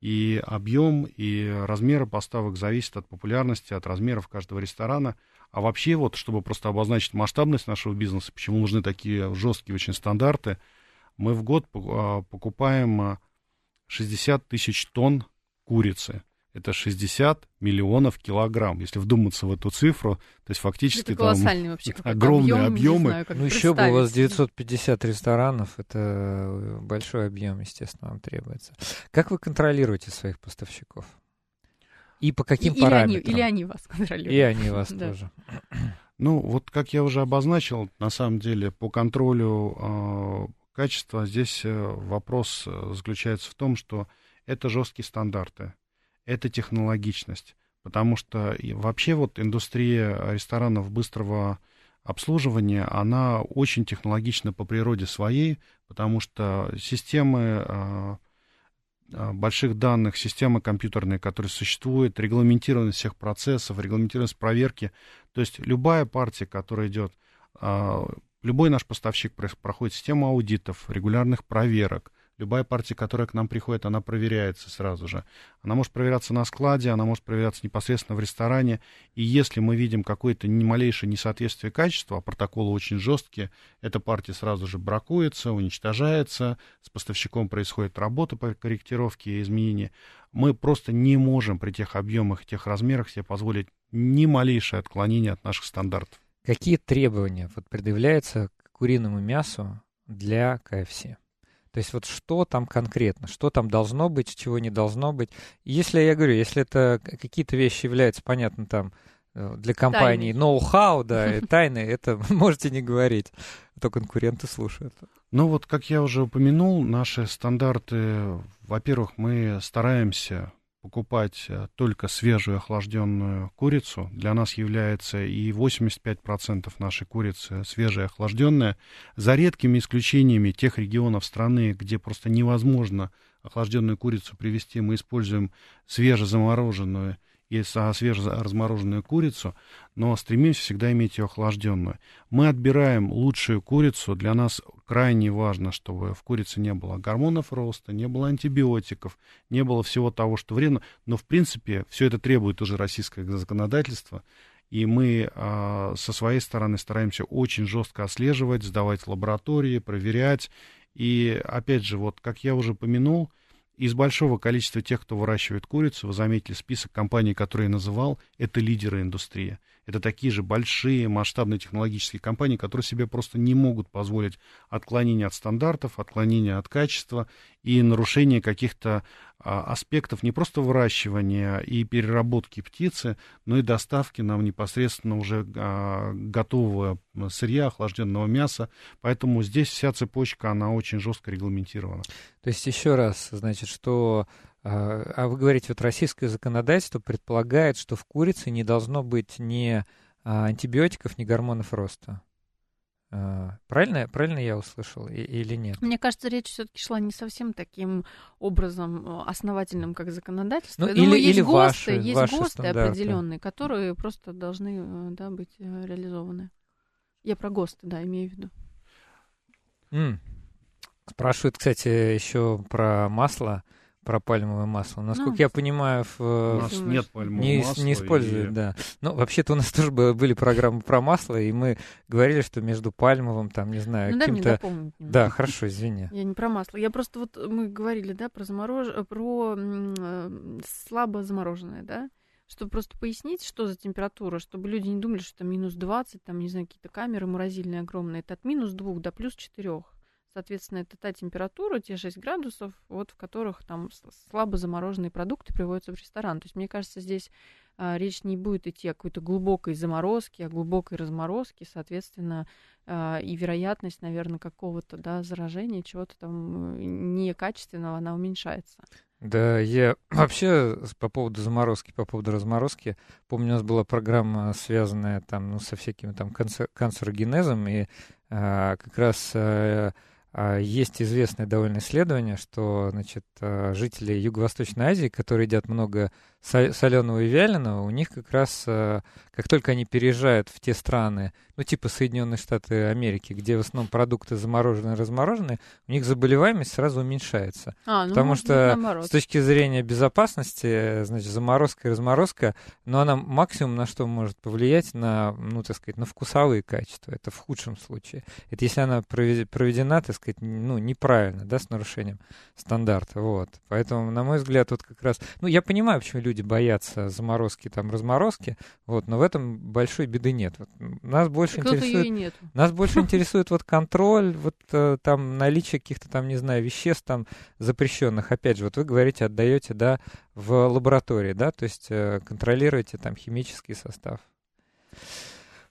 И объем, и размеры поставок зависят от популярности, от размеров каждого ресторана. А вообще, вот, чтобы просто обозначить масштабность нашего бизнеса, почему нужны такие жесткие очень стандарты, мы в год а, покупаем 60 тысяч тонн курицы это 60 миллионов килограмм. Если вдуматься в эту цифру, то есть фактически это там вообще, огромные объем, объемы. Знаю, ну еще бы у вас 950 ресторанов, это большой объем, естественно, вам требуется. Как вы контролируете своих поставщиков? И по каким и, параметрам? Или они, или они вас контролируют. И они вас тоже. Ну, вот как я уже обозначил, на самом деле, по контролю э, качества здесь э, вопрос э, заключается в том, что это жесткие стандарты это технологичность. Потому что вообще вот индустрия ресторанов быстрого обслуживания, она очень технологична по природе своей, потому что системы а, а, больших данных, системы компьютерные, которые существуют, регламентированность всех процессов, регламентированность проверки. То есть любая партия, которая идет, а, любой наш поставщик проходит систему аудитов, регулярных проверок, Любая партия, которая к нам приходит, она проверяется сразу же. Она может проверяться на складе, она может проверяться непосредственно в ресторане. И если мы видим какое-то ни малейшее несоответствие качества, а протоколы очень жесткие, эта партия сразу же бракуется, уничтожается, с поставщиком происходит работа по корректировке и изменению. Мы просто не можем при тех объемах и тех размерах себе позволить ни малейшее отклонение от наших стандартов. Какие требования вот предъявляются к куриному мясу для КФС? То есть вот что там конкретно, что там должно быть, чего не должно быть. Если, я говорю, если это какие-то вещи являются, понятно, там, э, для компании ноу-хау, да, и тайны, это можете не говорить, а то конкуренты слушают. Ну вот, как я уже упомянул, наши стандарты, во-первых, мы стараемся покупать э, только свежую охлажденную курицу. Для нас является и 85% нашей курицы свежая охлажденная, за редкими исключениями тех регионов страны, где просто невозможно охлажденную курицу привезти, мы используем свежезамороженную и свежеразмороженную курицу, но стремимся всегда иметь ее охлажденную. Мы отбираем лучшую курицу. Для нас крайне важно, чтобы в курице не было гормонов роста, не было антибиотиков, не было всего того, что вредно. Но, в принципе, все это требует уже российское законодательство. И мы э, со своей стороны стараемся очень жестко отслеживать, сдавать в лаборатории, проверять. И опять же, вот как я уже помянул, из большого количества тех, кто выращивает курицу, вы заметили список компаний, которые я называл, это лидеры индустрии. Это такие же большие масштабные технологические компании, которые себе просто не могут позволить отклонение от стандартов, отклонение от качества и нарушение каких-то аспектов не просто выращивания и переработки птицы, но и доставки нам непосредственно уже а, готового сырья, охлажденного мяса. Поэтому здесь вся цепочка, она очень жестко регламентирована. То есть еще раз, значит, что а, а вы говорите, вот российское законодательство предполагает, что в курице не должно быть ни антибиотиков, ни гормонов роста. А, правильно, правильно я услышал или нет? Мне кажется, речь все-таки шла не совсем таким образом э, основательным, как законодательство. Ну, я или, думаю, есть или ГОСТы, ваши, есть ваши ГОСТы стандарты. определенные, которые просто должны э, да, быть э, реализованы. Я про ГОСТы, да, имею в виду. Mm. Спрашивают, кстати, еще про масло про пальмовое масло. Насколько ну, я понимаю, в, у нас нет пальмового не, масла. Не используют, и... да. Ну, вообще-то у нас тоже были программы про масло, и мы говорили, что между пальмовым, там, не знаю, ну, каким-то... Да, да, хорошо, извини. Я не про масло. Я просто вот, мы говорили, да, про заморож... про э, слабо замороженное, да? Чтобы просто пояснить, что за температура, чтобы люди не думали, что там минус 20, там, не знаю, какие-то камеры морозильные огромные. Это от минус 2 до плюс 4. Соответственно, это та температура, те 6 градусов, вот в которых там слабо замороженные продукты приводятся в ресторан. То есть, мне кажется, здесь а, речь не будет идти о какой-то глубокой заморозке, о глубокой разморозке, соответственно, а, и вероятность, наверное, какого-то да, заражения, чего-то там э, некачественного, она уменьшается. Да, я вообще по поводу заморозки, по поводу разморозки, помню, у нас была программа, связанная там, ну, со всякими там канцер, канцерогенезом, и а, как раз а, есть известное довольно исследование, что значит, а, жители Юго-Восточной Азии, которые едят много соленого и вяленого, у них как раз, а, как только они переезжают в те страны, ну типа Соединенные Штаты Америки, где в основном продукты замороженные, размороженные, у них заболеваемость сразу уменьшается. А, ну, Потому что наоборот. с точки зрения безопасности, значит, заморозка и разморозка, но она максимум на что может повлиять на, ну так сказать, на вкусовые качества. Это в худшем случае. Это если она проведена, так сказать, ну неправильно, да, с нарушением стандарта. Вот. Поэтому, на мой взгляд, вот как раз, ну я понимаю, почему люди боятся заморозки, там, разморозки, вот, но в этом большой беды нет. Вот, нас больше интересует... Нас больше интересует вот контроль, вот э, там наличие каких-то там, не знаю, веществ там запрещенных. Опять же, вот вы говорите, отдаете, да, в лаборатории, да, то есть э, контролируете там химический состав.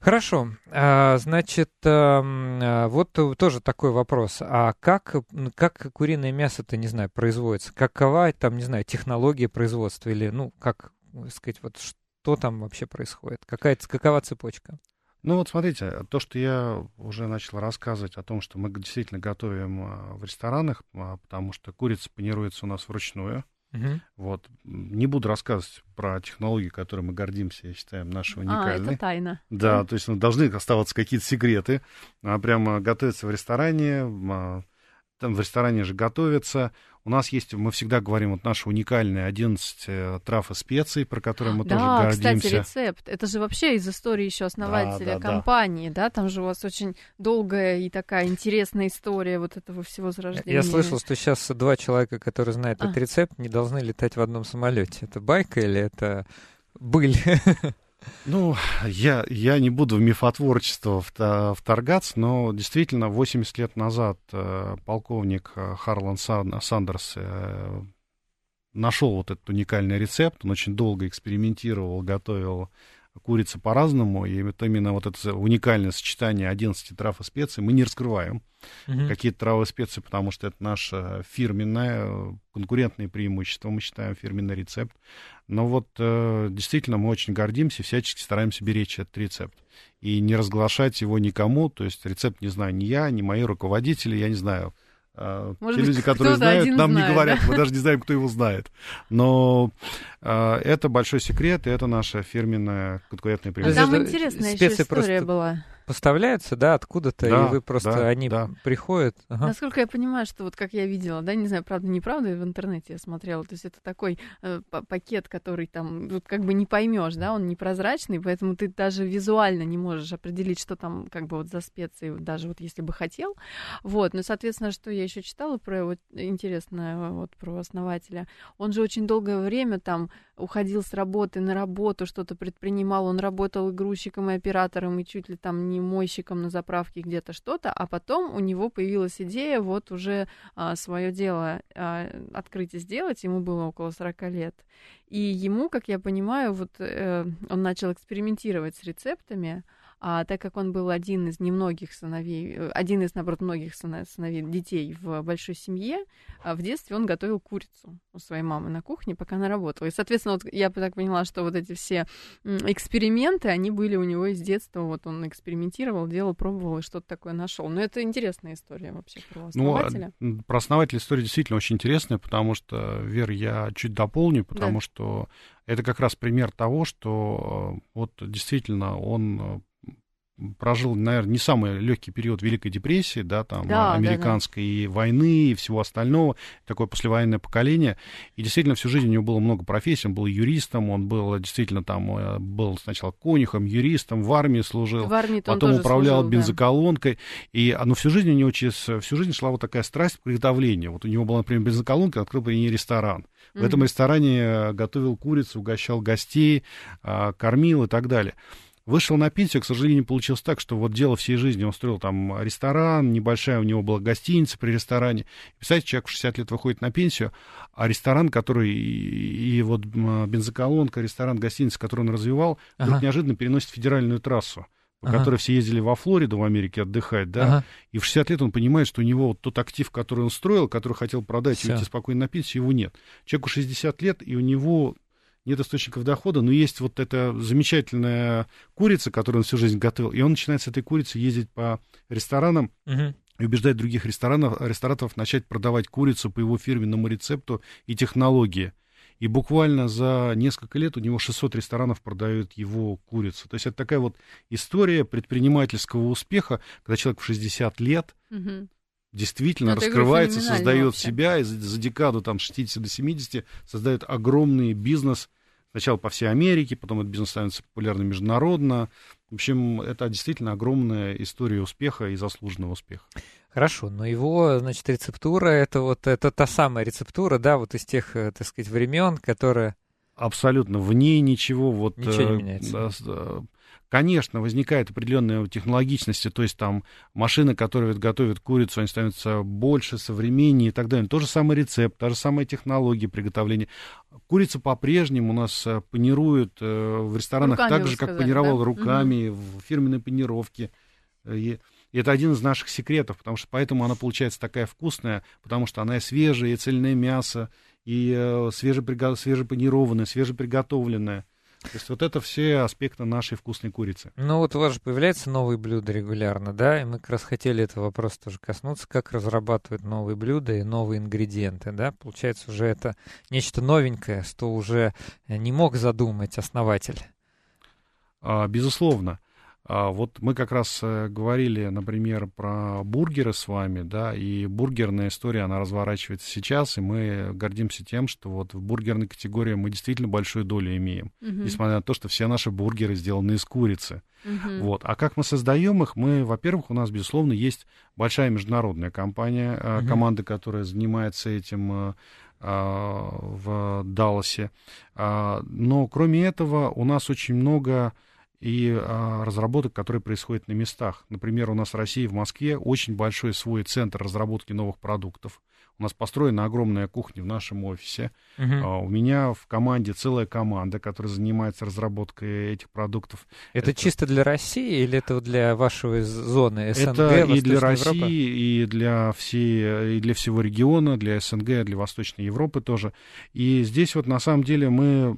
Хорошо, а, значит, эм, а, вот тоже такой вопрос. А как, как куриное мясо-то, не знаю, производится? Какова там, не знаю, технология производства или, ну, как сказать, вот что там вообще происходит? Какая, какова цепочка? Ну вот смотрите, то, что я уже начал рассказывать о том, что мы действительно готовим а, в ресторанах, потому что курица панируется у нас вручную, Угу. Вот. Не буду рассказывать про технологии, которые мы гордимся и считаем наши уникальные. А, это тайна. Да, то есть ну, должны оставаться какие-то секреты. А прямо готовиться в ресторане, а, там в ресторане же готовится. У нас есть, мы всегда говорим, вот наши уникальные 11 э, трав и специй, про которые мы да, тоже гордимся. Да, кстати, рецепт. Это же вообще из истории еще основателя да, да, компании, да. да? Там же у вас очень долгая и такая интересная история вот этого всего зарождения. Я слышал, что сейчас два человека, которые знают а. этот рецепт, не должны летать в одном самолете. Это байка или это быль? Ну, я, я не буду в мифотворчество вторгаться, но действительно 80 лет назад э, полковник э, Харлан Сандерс э, нашел вот этот уникальный рецепт, он очень долго экспериментировал, готовил курица по-разному, и это именно вот это уникальное сочетание 11 трав и специй мы не раскрываем. Uh-huh. Какие-то травы и специи, потому что это наше фирменное, конкурентное преимущество, мы считаем, фирменный рецепт. Но вот э, действительно мы очень гордимся, всячески стараемся беречь этот рецепт. И не разглашать его никому, то есть рецепт не знаю ни я, ни мои руководители, я не знаю, Может Те быть, люди, которые знают, нам знает, не говорят, да? мы даже не знаем, кто его знает. Но э, это большой секрет, и это наша фирменная конкурентная преимущество. Там интересная еще история была поставляются, да, откуда-то, да, и вы просто, да, они да. приходят. Ага. Насколько я понимаю, что вот как я видела, да, не знаю, правда, неправда, в интернете я смотрела, то есть это такой э, пакет, который там, вот как бы не поймешь, да, он непрозрачный, поэтому ты даже визуально не можешь определить, что там как бы вот за специи, даже вот если бы хотел. Вот, ну, соответственно, что я еще читала про, вот, интересное, вот, про основателя, он же очень долгое время там уходил с работы на работу, что-то предпринимал, он работал и грузчиком, и оператором, и чуть ли там не мойщиком на заправке где-то что-то, а потом у него появилась идея вот уже а, свое дело а, открыть и сделать, ему было около 40 лет. И ему, как я понимаю, вот э, он начал экспериментировать с рецептами, а так как он был один из немногих сыновей, э, один из, наоборот, многих сыновей, детей в большой семье, а в детстве он готовил курицу у своей мамы на кухне, пока она работала. И, соответственно, вот я так поняла, что вот эти все эксперименты, они были у него из детства, вот он экспериментировал, делал, пробовал и что-то такое нашел. Но это интересная история вообще про ну, а, основателя. Ну, про основателя история действительно очень интересная, потому что, Вер, я чуть дополню, потому да. что это как раз пример того, что э, вот действительно он э, прожил, наверное, не самый легкий период Великой депрессии, да, там, да, американской да, да. войны и всего остального, такое послевоенное поколение. И действительно всю жизнь у него было много профессий, он был юристом, он был действительно там, э, был сначала конюхом, юристом, в армии служил, в армии потом управлял служил, бензоколонкой. Да. И, но всю жизнь у него через всю жизнь шла вот такая страсть к приготовлению. Вот у него была, например, бензоколонка, открыл при ней ресторан. В mm-hmm. этом ресторане э, готовил курицу, угощал гостей, а, кормил и так далее. Вышел на пенсию, к сожалению, получилось так, что вот дело всей жизни, он строил там ресторан, небольшая у него была гостиница при ресторане. Представляете, человек в 60 лет выходит на пенсию, а ресторан, который, и, и вот бензоколонка, ресторан, гостиница, который он развивал, ага. вдруг неожиданно переносит федеральную трассу по ага. которой все ездили во Флориду, в Америке отдыхать, да, ага. и в 60 лет он понимает, что у него вот тот актив, который он строил, который хотел продать Всё. и уйти спокойно на пенсию, его нет. Человеку 60 лет, и у него нет источников дохода, но есть вот эта замечательная курица, которую он всю жизнь готовил, и он начинает с этой курицы ездить по ресторанам, угу. и убеждать других ресторанов, рестораторов начать продавать курицу по его фирменному рецепту и технологии. И буквально за несколько лет у него 600 ресторанов продают его курицу. То есть это такая вот история предпринимательского успеха, когда человек в 60 лет угу действительно ну, раскрывается, создает вообще. себя, и за, за декаду там 60 до 70 создает огромный бизнес, сначала по всей Америке, потом этот бизнес становится популярным международно. В общем, это действительно огромная история успеха и заслуженного успеха. Хорошо, но его, значит, рецептура, это вот это та самая рецептура, да, вот из тех, э, так сказать, времен, которая... Абсолютно, в ней ничего вот... Ничего не э, меняется. Э, Конечно, возникает определенная технологичность, то есть там машины, которые готовят курицу, они становятся больше, современнее и так далее. То же самый рецепт, та же самая технология приготовления. Курица по-прежнему у нас э, панируют э, в ресторанах руками, так же, как сказали, панировал да? руками, угу. в фирменной панировке. И это один из наших секретов, потому что поэтому она получается такая вкусная, потому что она и свежая, и цельное мясо, и э, свежепанированное, свежеприготовленное. То есть вот это все аспекты нашей вкусной курицы. Ну вот у вас же появляются новые блюда регулярно, да? И мы как раз хотели этого вопроса тоже коснуться, как разрабатывают новые блюда и новые ингредиенты, да? Получается уже это нечто новенькое, что уже не мог задумать основатель. А, безусловно. А вот мы как раз э, говорили, например, про бургеры с вами, да, и бургерная история, она разворачивается сейчас, и мы гордимся тем, что вот в бургерной категории мы действительно большую долю имеем, uh-huh. несмотря на то, что все наши бургеры сделаны из курицы. Uh-huh. Вот. А как мы создаем их? Мы, во-первых, у нас, безусловно, есть большая международная компания, uh-huh. команда, которая занимается этим, э, в Далласе. Но кроме этого у нас очень много и а, разработок, которые происходят на местах. Например, у нас в России, в Москве, очень большой свой центр разработки новых продуктов. У нас построена огромная кухня в нашем офисе. Uh-huh. А, у меня в команде целая команда, которая занимается разработкой этих продуктов. Это, это... чисто для России или это для вашей зоны СНГ? Это и для России, Европа? и для всей, и для всего региона, для СНГ, для Восточной Европы тоже. И здесь вот на самом деле мы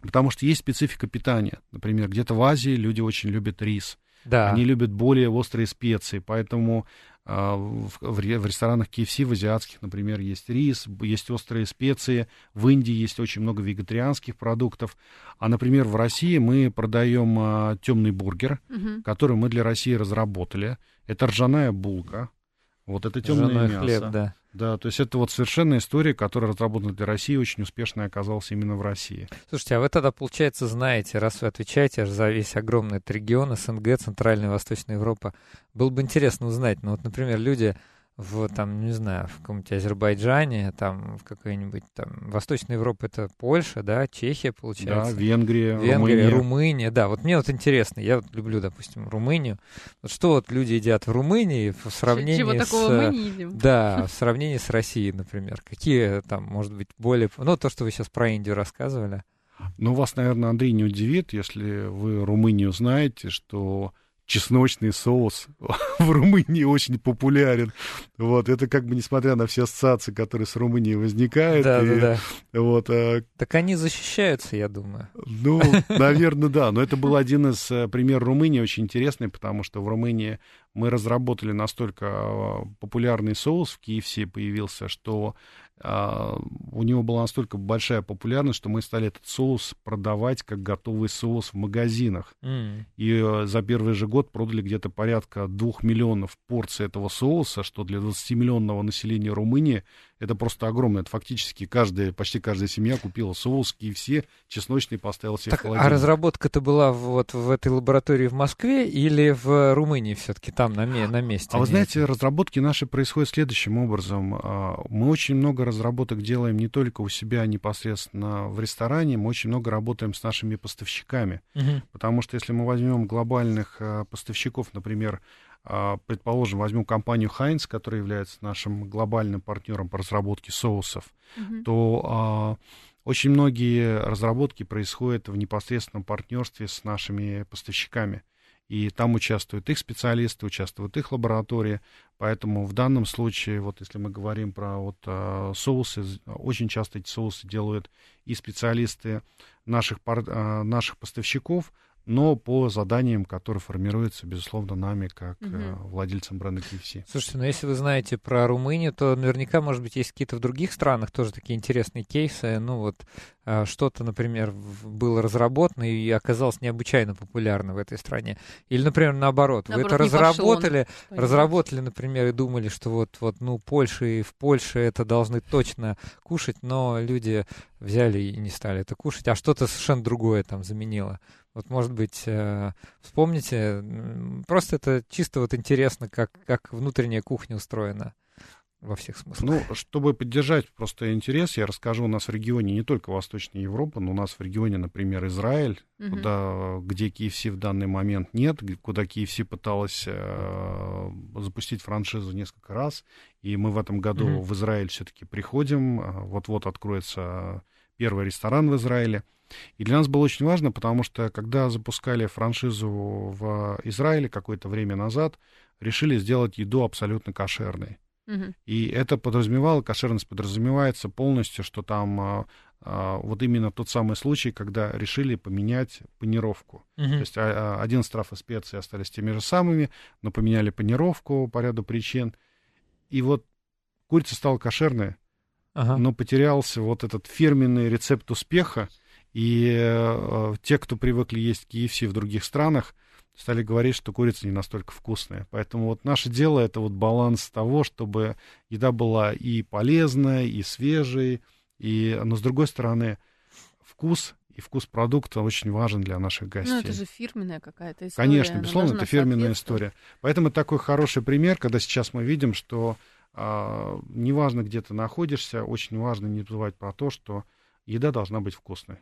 Потому что есть специфика питания. Например, где-то в Азии люди очень любят рис. Да. Они любят более острые специи, поэтому э, в, в, в ресторанах KFC, в азиатских, например, есть рис, есть острые специи. В Индии есть очень много вегетарианских продуктов. А, например, в России мы продаем э, темный бургер, угу. который мы для России разработали. Это ржаная булка. Вот это темное мясо. Хлеб, да. Да, то есть это вот совершенная история, которая разработана для России, очень успешная оказалась именно в России. Слушайте, а вы тогда, получается, знаете, раз вы отвечаете за весь огромный регион, СНГ, Центральная и Восточная Европа, было бы интересно узнать, ну вот, например, люди в, там, не знаю, в каком-нибудь Азербайджане, там, в какой-нибудь, там, Восточной Европе это Польша, да, Чехия, получается. Да, Венгрия, Венгрия, Румыния. Румыния, да. Вот мне вот интересно, я вот люблю, допустим, Румынию. Вот что вот люди едят в Румынии в сравнении Чего с... такого мы не едим. Да, в сравнении с Россией, например. Какие там, может быть, более... Ну, то, что вы сейчас про Индию рассказывали. Ну, вас, наверное, Андрей не удивит, если вы Румынию знаете, что чесночный соус в Румынии очень популярен. Вот, это как бы несмотря на все ассоциации, которые с Румынией возникают. Да, и, да, да. Вот, а... Так они защищаются, я думаю. Ну, наверное, да. Но это был один из э, примеров Румынии очень интересный, потому что в Румынии мы разработали настолько а, популярный соус в KFC появился, что у него была настолько большая популярность, что мы стали этот соус продавать как готовый соус в магазинах. Mm. И э, за первый же год продали где-то порядка двух миллионов порций этого соуса, что для 20-миллионного населения Румынии это просто огромно. Это фактически каждая, почти каждая семья купила соус, все чесночный поставил себе так, А разработка-то была вот в этой лаборатории в Москве или в Румынии все-таки там на, на месте? А вы знаете, разработки наши происходят следующим образом. А, мы очень много разработок делаем не только у себя непосредственно в ресторане, мы очень много работаем с нашими поставщиками. Угу. Потому что если мы возьмем глобальных а, поставщиков, например, а, предположим, возьмем компанию Heinz, которая является нашим глобальным партнером по разработке соусов, mm-hmm. то а, очень многие разработки происходят в непосредственном партнерстве с нашими поставщиками. И там участвуют их специалисты, участвуют их лаборатории. Поэтому в данном случае, вот если мы говорим про вот, а, соусы, очень часто эти соусы делают и специалисты наших, пар, а, наших поставщиков, но по заданиям, которые формируются, безусловно, нами, как угу. э, владельцам бренда KFC. Слушайте, ну если вы знаете про Румынию, то наверняка, может быть, есть какие-то в других странах тоже такие интересные кейсы. Ну вот э, что-то, например, было разработано и оказалось необычайно популярно в этой стране. Или, например, наоборот, наоборот вы это разработали, пошло, разработали, например, и думали, что вот, вот, ну, Польша и в Польше это должны точно кушать, но люди взяли и не стали это кушать, а что-то совершенно другое там заменило. Вот, может быть, э, вспомните, просто это чисто вот интересно, как, как внутренняя кухня устроена во всех смыслах. Ну, чтобы поддержать просто интерес, я расскажу, у нас в регионе не только Восточная Европа, но у нас в регионе, например, Израиль, угу. куда, где KFC в данный момент нет, куда KFC пыталась э, запустить франшизу несколько раз, и мы в этом году угу. в Израиль все-таки приходим, э, вот-вот откроется первый ресторан в Израиле. И для нас было очень важно, потому что когда запускали франшизу в Израиле какое-то время назад, решили сделать еду абсолютно кошерной. Угу. И это подразумевало, кошерность подразумевается полностью, что там а, а, вот именно тот самый случай, когда решили поменять панировку. Угу. То есть а, а, один страф и специи остались теми же самыми, но поменяли панировку по ряду причин. И вот курица стала кошерная, ага. но потерялся вот этот фирменный рецепт успеха, и э, те, кто привыкли есть KFC в других странах, стали говорить, что курица не настолько вкусная. Поэтому вот наше дело это вот баланс того, чтобы еда была и полезная, и свежей, и, но с другой стороны, вкус и вкус продукта очень важен для наших гостей. Ну, это же фирменная какая-то история. Конечно, безусловно, это фирменная история. Поэтому такой хороший пример, когда сейчас мы видим, что а, неважно, где ты находишься, очень важно не забывать про то, что еда должна быть вкусной.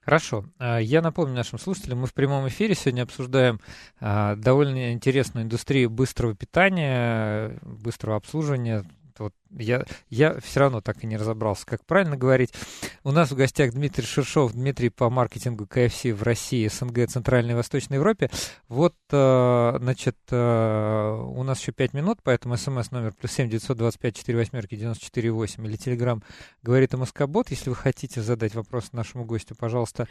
Хорошо. А, я напомню нашим слушателям, мы в прямом эфире сегодня обсуждаем а, довольно интересную индустрию быстрого питания, быстрого обслуживания, вот я, я все равно так и не разобрался, как правильно говорить. У нас в гостях Дмитрий Шершов, Дмитрий по маркетингу КФС в России, СНГ, Центральной и Восточной Европе. Вот, э, значит, э, у нас еще 5 минут, поэтому смс номер плюс 7 925 4 восьмерки 94 8 или телеграм говорит МСК-бот. Если вы хотите задать вопрос нашему гостю, пожалуйста,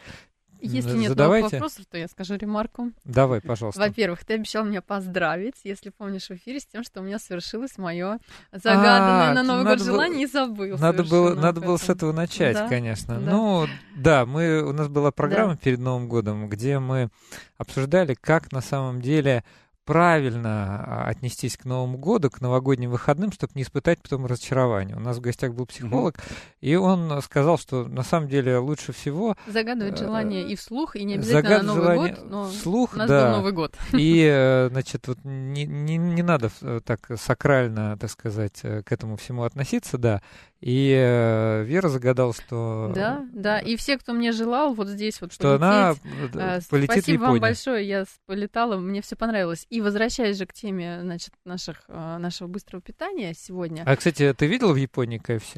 если нет Задавайте. новых вопросов, то я скажу ремарку. Давай, пожалуйста. Во-первых, ты обещал меня поздравить, если помнишь в эфире, с тем, что у меня совершилось мое загаданное а, на Новый год желание и забыл. Надо было, надо было с этого начать, да? конечно. Да. Ну, да, мы, у нас была программа да. перед Новым годом, где мы обсуждали, как на самом деле правильно а, отнестись к Новому году, к новогодним выходным, чтобы не испытать потом разочарование. У нас в гостях был психолог, mm-hmm. и он сказал, что на самом деле лучше всего... Загадывать э, желание и вслух, и не обязательно на Новый желание год, но вслух, у нас да. был Новый год. И, э, значит, вот не, не, не надо э, так сакрально, так сказать, к этому всему относиться, да. И э, Вера загадала, что... Да, да, и все, кто мне желал вот здесь вот что полететь, она э, полетит Спасибо в вам большое, я полетала, мне все понравилось. И возвращаясь же к теме, значит, наших, э, нашего быстрого питания сегодня... А, кстати, ты видел в Японии КФС?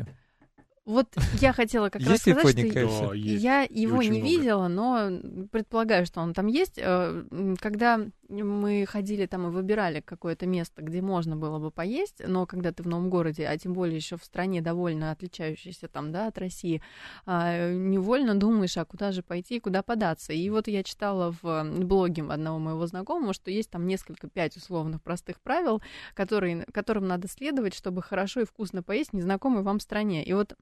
Вот я хотела как есть раз сказать, что да, я его не много. видела, но предполагаю, что он там есть. Э, когда мы ходили там и выбирали какое-то место, где можно было бы поесть, но когда ты в новом городе, а тем более еще в стране довольно отличающейся там, да, от России, а, невольно думаешь, а куда же пойти, куда податься. И вот я читала в блоге одного моего знакомого, что есть там несколько, пять условных простых правил, которые, которым надо следовать, чтобы хорошо и вкусно поесть в незнакомой вам стране. И вот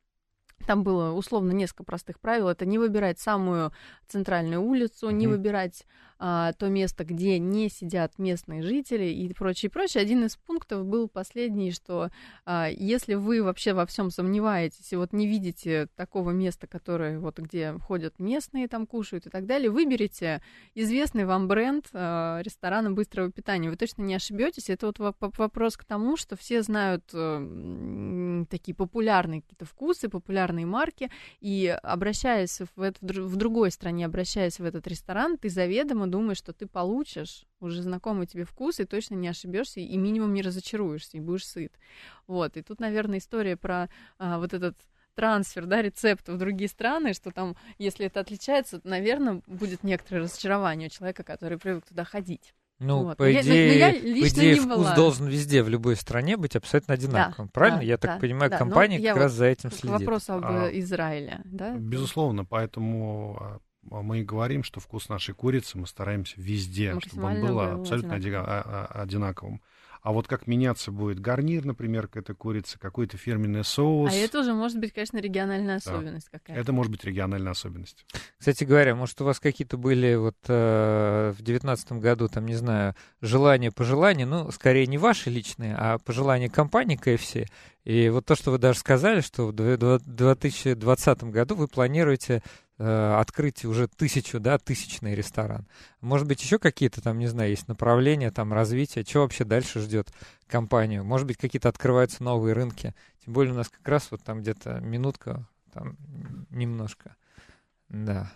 там было условно несколько простых правил. Это не выбирать самую центральную улицу, mm-hmm. не выбирать а, то место, где не сидят местные жители и прочее, прочее. Один из пунктов был последний, что а, если вы вообще во всем сомневаетесь и вот не видите такого места, которое вот где ходят местные, там кушают и так далее, выберите известный вам бренд а, ресторана быстрого питания. Вы точно не ошибетесь. Это вот вопрос к тому, что все знают а, такие популярные какие-то вкусы, популярные марки, и обращаясь в, это, в другой стране, обращаясь в этот ресторан, ты заведомо думаешь, что ты получишь уже знакомый тебе вкус, и точно не ошибешься, и минимум не разочаруешься, и будешь сыт. Вот, и тут, наверное, история про а, вот этот трансфер, да, рецепта в другие страны, что там, если это отличается, наверное, будет некоторое разочарование у человека, который привык туда ходить. Ну, вот. по идее, я, я по идее вкус была. должен везде, в любой стране быть абсолютно одинаковым. Да, Правильно? Да, я так понимаю, да. компания как раз вот за этим следит. Вопрос об а, Израиле, да? Безусловно, поэтому а мы и говорим, что вкус нашей курицы мы стараемся везде, чтобы он был абсолютно одинаковым. одинаковым. А вот как меняться будет гарнир, например, к этой курице, какой-то фирменный соус. А это уже может быть, конечно, региональная особенность да. какая-то. Это может быть региональная особенность. Кстати говоря, может, у вас какие-то были вот э, в девятнадцатом году, там, не знаю, желания, пожелания, ну, скорее не ваши личные, а пожелания компании KFC. И вот то, что вы даже сказали, что в 2020 году вы планируете открыть уже тысячу, да, тысячный ресторан. Может быть, еще какие-то там, не знаю, есть направления, там, развития, что вообще дальше ждет компанию? Может быть, какие-то открываются новые рынки? Тем более у нас как раз вот там где-то минутка, там немножко, да.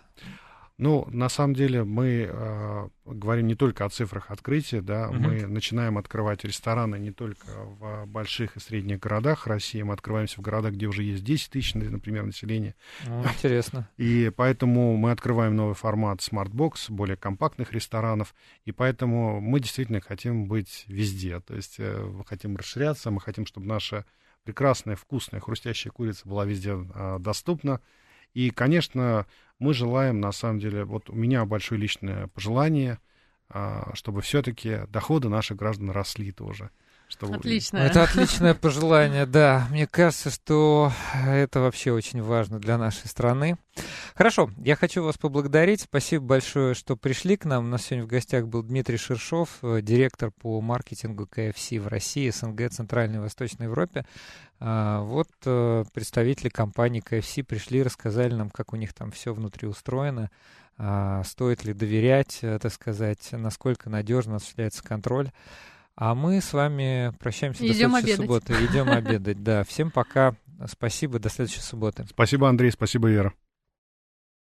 Ну, на самом деле мы э, говорим не только о цифрах открытия, да, mm-hmm. мы начинаем открывать рестораны не только в больших и средних городах России, мы открываемся в городах, где уже есть 10 тысяч, например, населения. Ну, интересно. И поэтому мы открываем новый формат Smart Box, более компактных ресторанов, и поэтому мы действительно хотим быть везде, то есть э, мы хотим расширяться, мы хотим, чтобы наша прекрасная, вкусная, хрустящая курица была везде э, доступна. И, конечно, мы желаем, на самом деле, вот у меня большое личное пожелание, а, чтобы все-таки доходы наших граждан росли тоже. Чтобы... Отлично. Это отличное пожелание, да. Мне кажется, что это вообще очень важно для нашей страны. Хорошо, я хочу вас поблагодарить. Спасибо большое, что пришли к нам. У нас сегодня в гостях был Дмитрий Шершов, э, директор по маркетингу КФС в России, СНГ, Центральной и Восточной Европе. А, вот э, представители компании КФС пришли, рассказали нам, как у них там все внутри устроено, а, стоит ли доверять, э, так сказать, насколько надежно осуществляется контроль. А мы с вами прощаемся Идем до следующей обедать. субботы. Идем обедать, да. Всем пока. Спасибо, до следующей субботы. Спасибо, Андрей, спасибо, Вера.